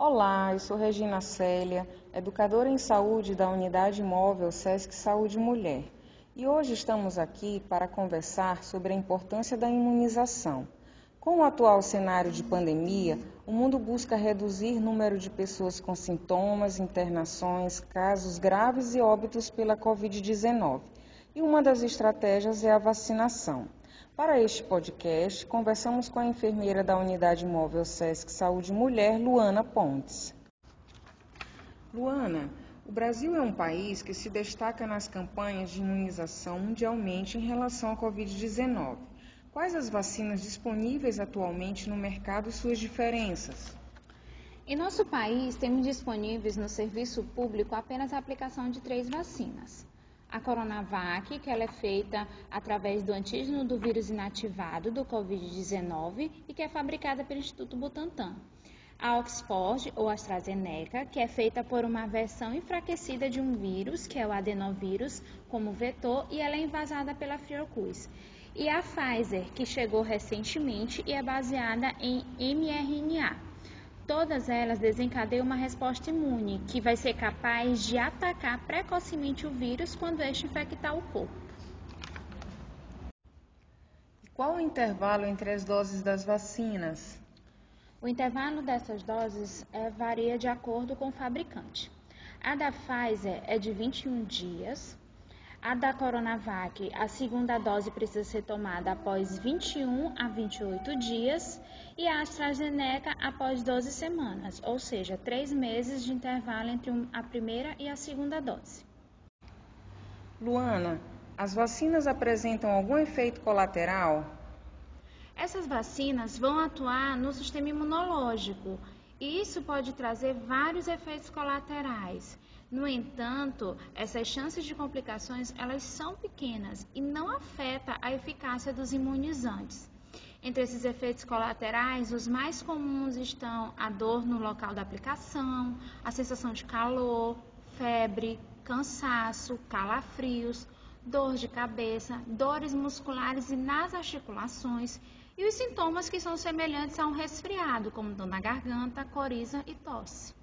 Olá, eu sou Regina Célia, educadora em saúde da Unidade Móvel SESC Saúde Mulher. E hoje estamos aqui para conversar sobre a importância da imunização. Com o atual cenário de pandemia, o mundo busca reduzir o número de pessoas com sintomas, internações, casos graves e óbitos pela Covid-19. E uma das estratégias é a vacinação. Para este podcast, conversamos com a enfermeira da Unidade Móvel SESC Saúde Mulher, Luana Pontes. Luana, o Brasil é um país que se destaca nas campanhas de imunização mundialmente em relação à Covid-19. Quais as vacinas disponíveis atualmente no mercado e suas diferenças? Em nosso país, temos disponíveis no serviço público apenas a aplicação de três vacinas a Coronavac, que ela é feita através do antígeno do vírus inativado do Covid-19 e que é fabricada pelo Instituto Butantan. A Oxford ou AstraZeneca, que é feita por uma versão enfraquecida de um vírus, que é o adenovírus, como vetor, e ela é invasada pela Fiocruz. E a Pfizer, que chegou recentemente e é baseada em mRNA. Todas elas desencadeiam uma resposta imune, que vai ser capaz de atacar precocemente o vírus quando este infectar o corpo. Qual o intervalo entre as doses das vacinas? O intervalo dessas doses é, varia de acordo com o fabricante. A da Pfizer é de 21 dias, a da Coronavac, a segunda dose precisa ser tomada após 21 a 28 dias e a AstraZeneca após 12 semanas, ou seja, três meses de intervalo entre a primeira e a segunda dose. Luana, as vacinas apresentam algum efeito colateral? Essas vacinas vão atuar no sistema imunológico isso pode trazer vários efeitos colaterais. No entanto, essas chances de complicações elas são pequenas e não afeta a eficácia dos imunizantes. Entre esses efeitos colaterais, os mais comuns estão a dor no local da aplicação, a sensação de calor, febre, cansaço, calafrios, dor de cabeça, dores musculares e nas articulações e os sintomas que são semelhantes a um resfriado, como dor na garganta, coriza e tosse.